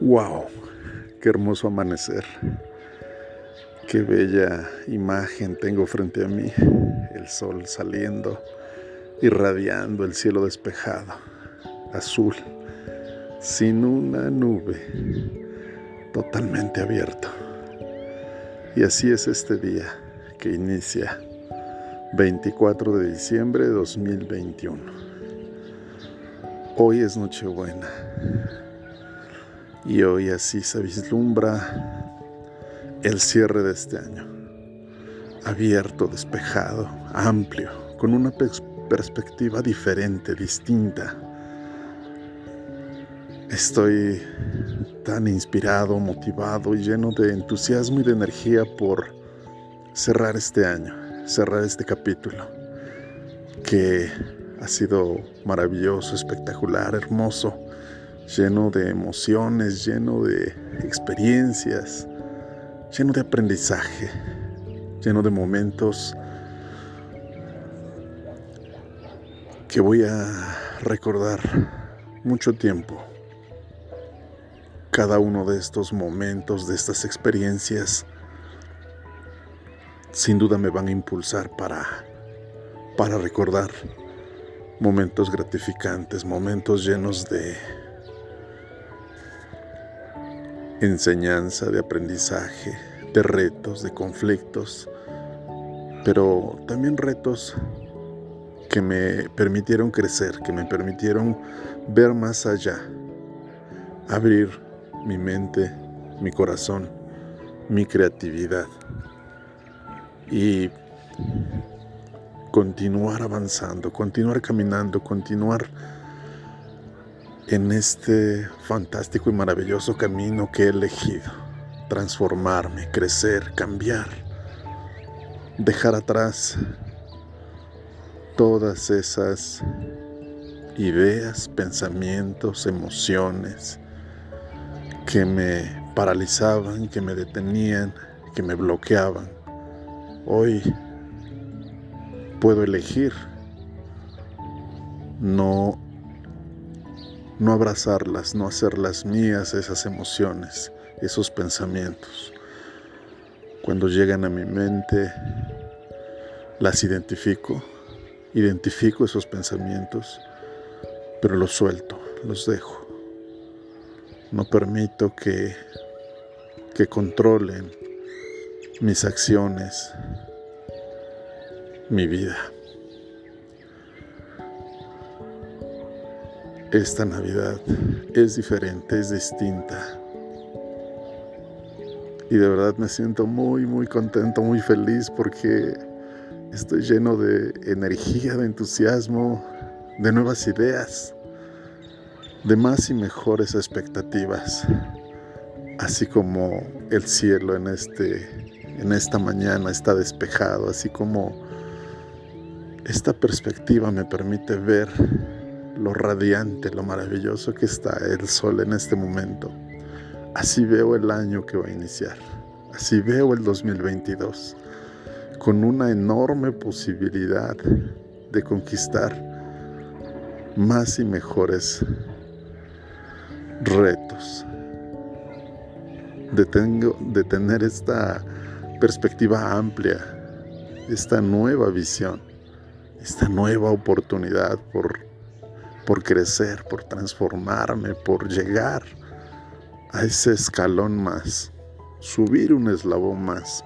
¡Wow! ¡Qué hermoso amanecer! ¡Qué bella imagen tengo frente a mí! El sol saliendo, irradiando el cielo despejado, azul, sin una nube, totalmente abierto. Y así es este día que inicia 24 de diciembre de 2021. Hoy es Nochebuena y hoy así se vislumbra el cierre de este año. Abierto, despejado, amplio, con una perspectiva diferente, distinta. Estoy tan inspirado, motivado y lleno de entusiasmo y de energía por cerrar este año, cerrar este capítulo, que ha sido maravilloso, espectacular, hermoso lleno de emociones, lleno de experiencias, lleno de aprendizaje, lleno de momentos que voy a recordar mucho tiempo. Cada uno de estos momentos, de estas experiencias, sin duda me van a impulsar para, para recordar momentos gratificantes, momentos llenos de enseñanza, de aprendizaje, de retos, de conflictos, pero también retos que me permitieron crecer, que me permitieron ver más allá, abrir mi mente, mi corazón, mi creatividad y continuar avanzando, continuar caminando, continuar en este fantástico y maravilloso camino que he elegido. Transformarme, crecer, cambiar, dejar atrás todas esas ideas, pensamientos, emociones que me paralizaban, que me detenían, que me bloqueaban. Hoy puedo elegir no no abrazarlas, no hacerlas mías esas emociones, esos pensamientos. Cuando llegan a mi mente, las identifico, identifico esos pensamientos, pero los suelto, los dejo. No permito que, que controlen mis acciones, mi vida. Esta Navidad es diferente, es distinta. Y de verdad me siento muy, muy contento, muy feliz porque estoy lleno de energía, de entusiasmo, de nuevas ideas, de más y mejores expectativas. Así como el cielo en, este, en esta mañana está despejado, así como esta perspectiva me permite ver lo radiante, lo maravilloso que está el sol en este momento. Así veo el año que va a iniciar. Así veo el 2022 con una enorme posibilidad de conquistar más y mejores retos. De, de tener esta perspectiva amplia, esta nueva visión, esta nueva oportunidad por por crecer, por transformarme, por llegar a ese escalón más, subir un eslabón más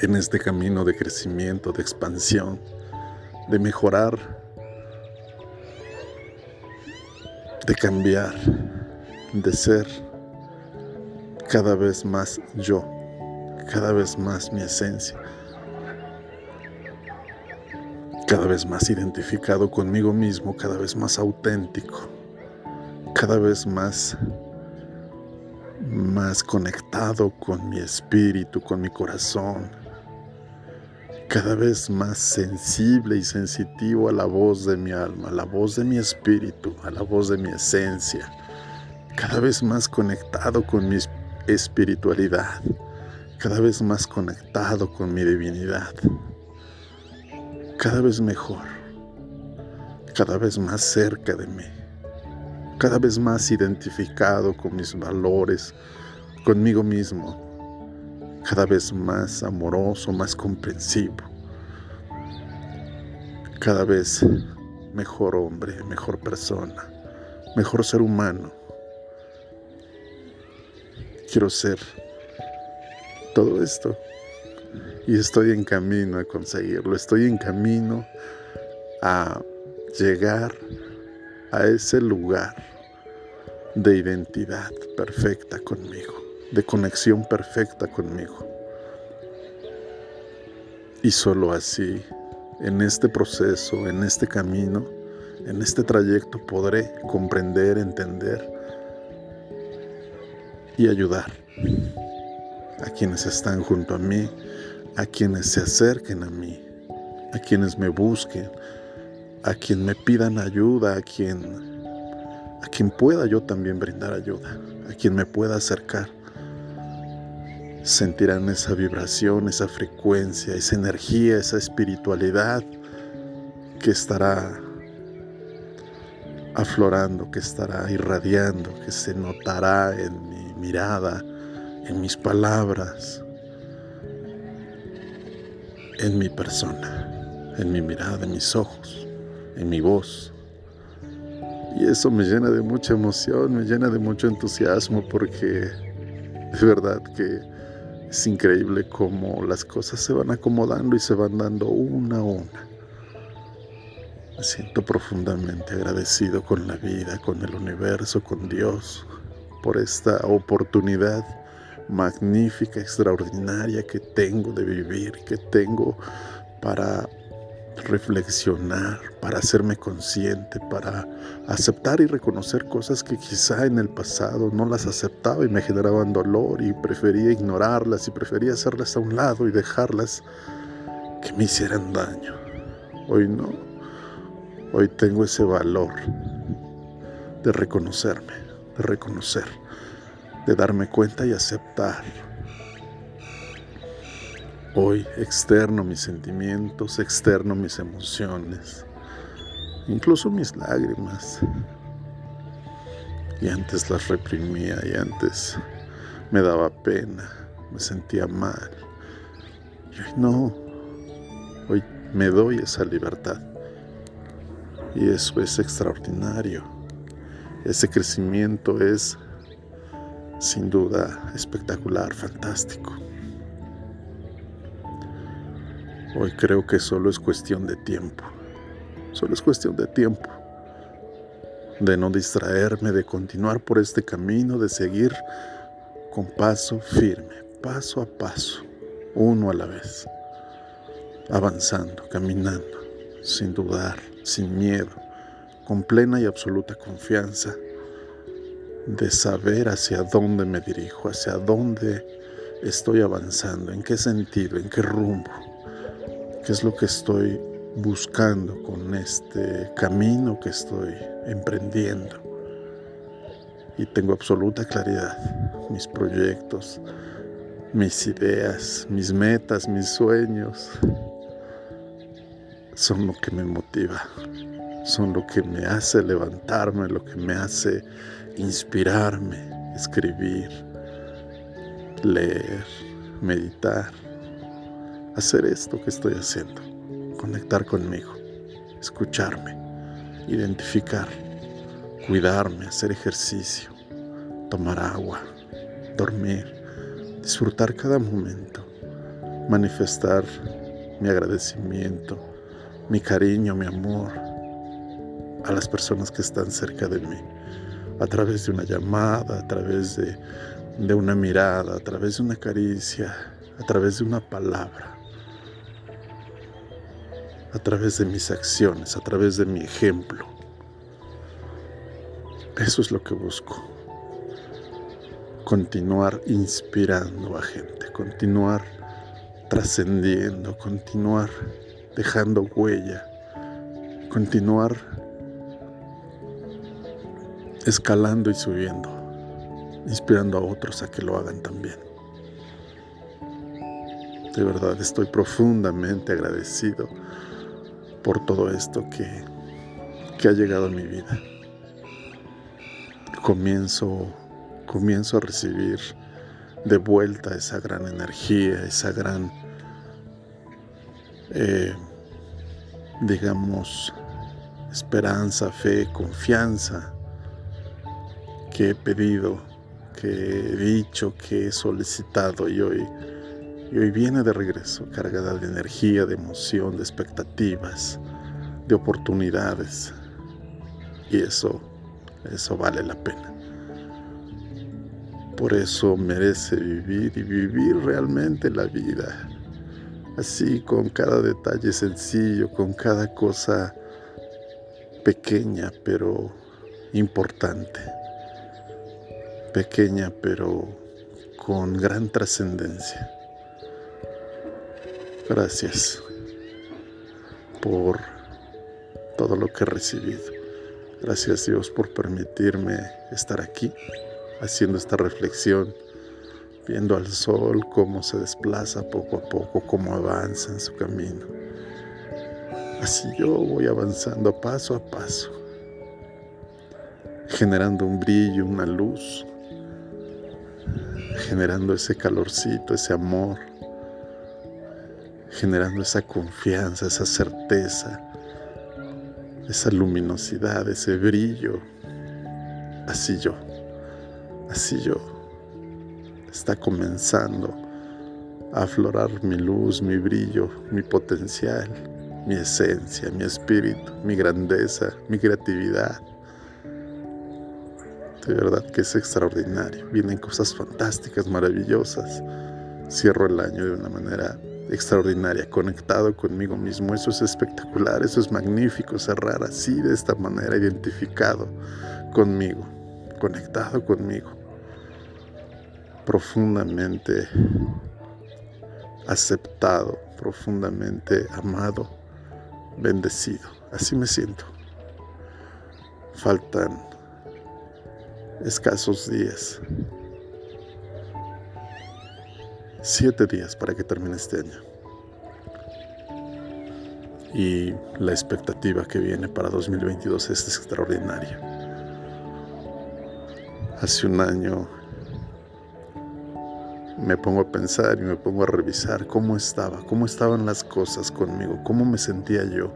en este camino de crecimiento, de expansión, de mejorar, de cambiar, de ser cada vez más yo, cada vez más mi esencia cada vez más identificado conmigo mismo, cada vez más auténtico, cada vez más más conectado con mi espíritu, con mi corazón, cada vez más sensible y sensitivo a la voz de mi alma, a la voz de mi espíritu, a la voz de mi esencia, cada vez más conectado con mi espiritualidad, cada vez más conectado con mi divinidad cada vez mejor, cada vez más cerca de mí, cada vez más identificado con mis valores, conmigo mismo, cada vez más amoroso, más comprensivo, cada vez mejor hombre, mejor persona, mejor ser humano. Quiero ser todo esto y estoy en camino a conseguirlo, estoy en camino a llegar a ese lugar de identidad perfecta conmigo, de conexión perfecta conmigo. Y solo así, en este proceso, en este camino, en este trayecto podré comprender, entender y ayudar a quienes están junto a mí, a quienes se acerquen a mí, a quienes me busquen, a quien me pidan ayuda, a quien, a quien pueda yo también brindar ayuda, a quien me pueda acercar. Sentirán esa vibración, esa frecuencia, esa energía, esa espiritualidad que estará aflorando, que estará irradiando, que se notará en mi mirada, en mis palabras, en mi persona, en mi mirada, en mis ojos en mi voz. Y eso me llena de mucha emoción, me llena de mucho entusiasmo porque es verdad que es increíble cómo las cosas se van acomodando y se van dando una a una. Me siento profundamente agradecido con la vida, con el universo, con Dios, por esta oportunidad magnífica, extraordinaria que tengo de vivir, que tengo para reflexionar, para hacerme consciente, para aceptar y reconocer cosas que quizá en el pasado no las aceptaba y me generaban dolor y prefería ignorarlas y prefería hacerlas a un lado y dejarlas que me hicieran daño. Hoy no. Hoy tengo ese valor de reconocerme, de reconocer, de darme cuenta y aceptar Hoy externo mis sentimientos, externo mis emociones, incluso mis lágrimas. Y antes las reprimía y antes me daba pena, me sentía mal. Y hoy no, hoy me doy esa libertad. Y eso es extraordinario. Ese crecimiento es sin duda espectacular, fantástico. Hoy creo que solo es cuestión de tiempo. Solo es cuestión de tiempo. De no distraerme, de continuar por este camino, de seguir con paso firme, paso a paso, uno a la vez. Avanzando, caminando, sin dudar, sin miedo, con plena y absoluta confianza de saber hacia dónde me dirijo, hacia dónde estoy avanzando, en qué sentido, en qué rumbo qué es lo que estoy buscando con este camino que estoy emprendiendo. Y tengo absoluta claridad. Mis proyectos, mis ideas, mis metas, mis sueños son lo que me motiva, son lo que me hace levantarme, lo que me hace inspirarme, escribir, leer, meditar hacer esto que estoy haciendo, conectar conmigo, escucharme, identificar, cuidarme, hacer ejercicio, tomar agua, dormir, disfrutar cada momento, manifestar mi agradecimiento, mi cariño, mi amor a las personas que están cerca de mí, a través de una llamada, a través de, de una mirada, a través de una caricia, a través de una palabra a través de mis acciones, a través de mi ejemplo. Eso es lo que busco. Continuar inspirando a gente, continuar trascendiendo, continuar dejando huella, continuar escalando y subiendo, inspirando a otros a que lo hagan también. De verdad estoy profundamente agradecido por todo esto que, que ha llegado a mi vida. comienzo, comienzo a recibir de vuelta esa gran energía, esa gran, eh, digamos, esperanza, fe, confianza que he pedido, que he dicho, que he solicitado y hoy, y hoy viene de regreso, cargada de energía, de emoción, de expectativas, de oportunidades. Y eso, eso vale la pena. Por eso merece vivir y vivir realmente la vida. Así, con cada detalle sencillo, con cada cosa pequeña pero importante. Pequeña pero con gran trascendencia. Gracias por todo lo que he recibido. Gracias Dios por permitirme estar aquí haciendo esta reflexión, viendo al sol cómo se desplaza poco a poco, cómo avanza en su camino. Así yo voy avanzando paso a paso, generando un brillo, una luz, generando ese calorcito, ese amor, generando esa confianza, esa certeza, esa luminosidad, ese brillo. Así yo así yo. Está comenzando a aflorar mi luz, mi brillo, mi potencial, mi esencia, mi espíritu, mi grandeza, mi creatividad. De verdad que es extraordinario. Vienen cosas fantásticas, maravillosas. Cierro el año de una manera extraordinaria, conectado conmigo mismo. Eso es espectacular, eso es magnífico, cerrar así, de esta manera, identificado conmigo, conectado conmigo profundamente aceptado, profundamente amado, bendecido. Así me siento. Faltan escasos días. Siete días para que termine este año. Y la expectativa que viene para 2022 es extraordinaria. Hace un año me pongo a pensar y me pongo a revisar cómo estaba, cómo estaban las cosas conmigo, cómo me sentía yo,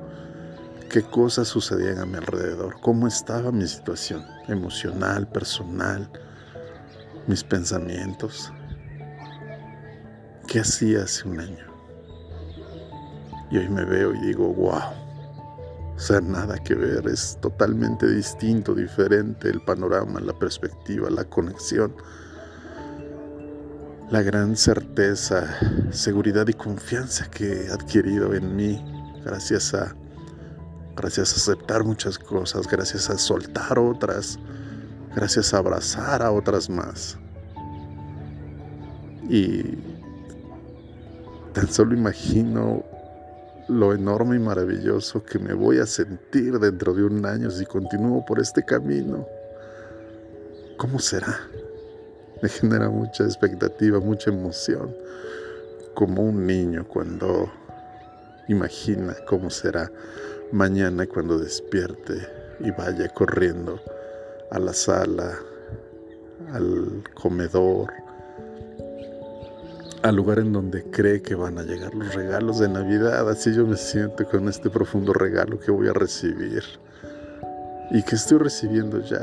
qué cosas sucedían a mi alrededor, cómo estaba mi situación emocional, personal, mis pensamientos, qué hacía hace un año. Y hoy me veo y digo, wow, o sea, nada que ver, es totalmente distinto, diferente el panorama, la perspectiva, la conexión la gran certeza, seguridad y confianza que he adquirido en mí gracias a gracias a aceptar muchas cosas, gracias a soltar otras, gracias a abrazar a otras más. Y tan solo imagino lo enorme y maravilloso que me voy a sentir dentro de un año si continúo por este camino. ¿Cómo será? me genera mucha expectativa, mucha emoción, como un niño cuando imagina cómo será mañana cuando despierte y vaya corriendo a la sala, al comedor, al lugar en donde cree que van a llegar los regalos de Navidad. Así yo me siento con este profundo regalo que voy a recibir y que estoy recibiendo ya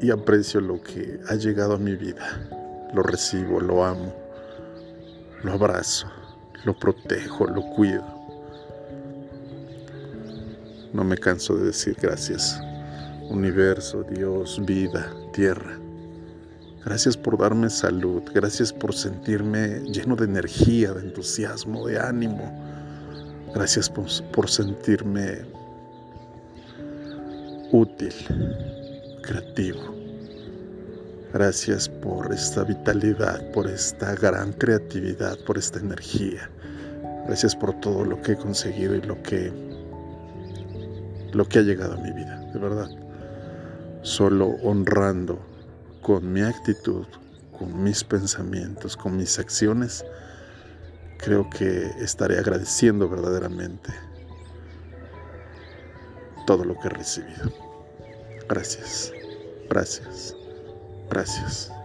y, aprecio lo que ha llegado a mi vida. Lo recibo, lo amo, lo abrazo, lo protejo, lo cuido. No me canso de decir gracias, universo, Dios, vida, tierra. Gracias por darme salud, gracias por sentirme lleno de energía, de entusiasmo, de ánimo. Gracias por, sentirme útil, creativo. Gracias por esta vitalidad, por esta gran creatividad, por esta energía. Gracias por todo lo que he conseguido y lo que lo que ha llegado a mi vida, de verdad. Solo honrando con mi actitud, con mis pensamientos, con mis acciones, creo que estaré agradeciendo verdaderamente todo lo que he recibido. Gracias, gracias. Gracias.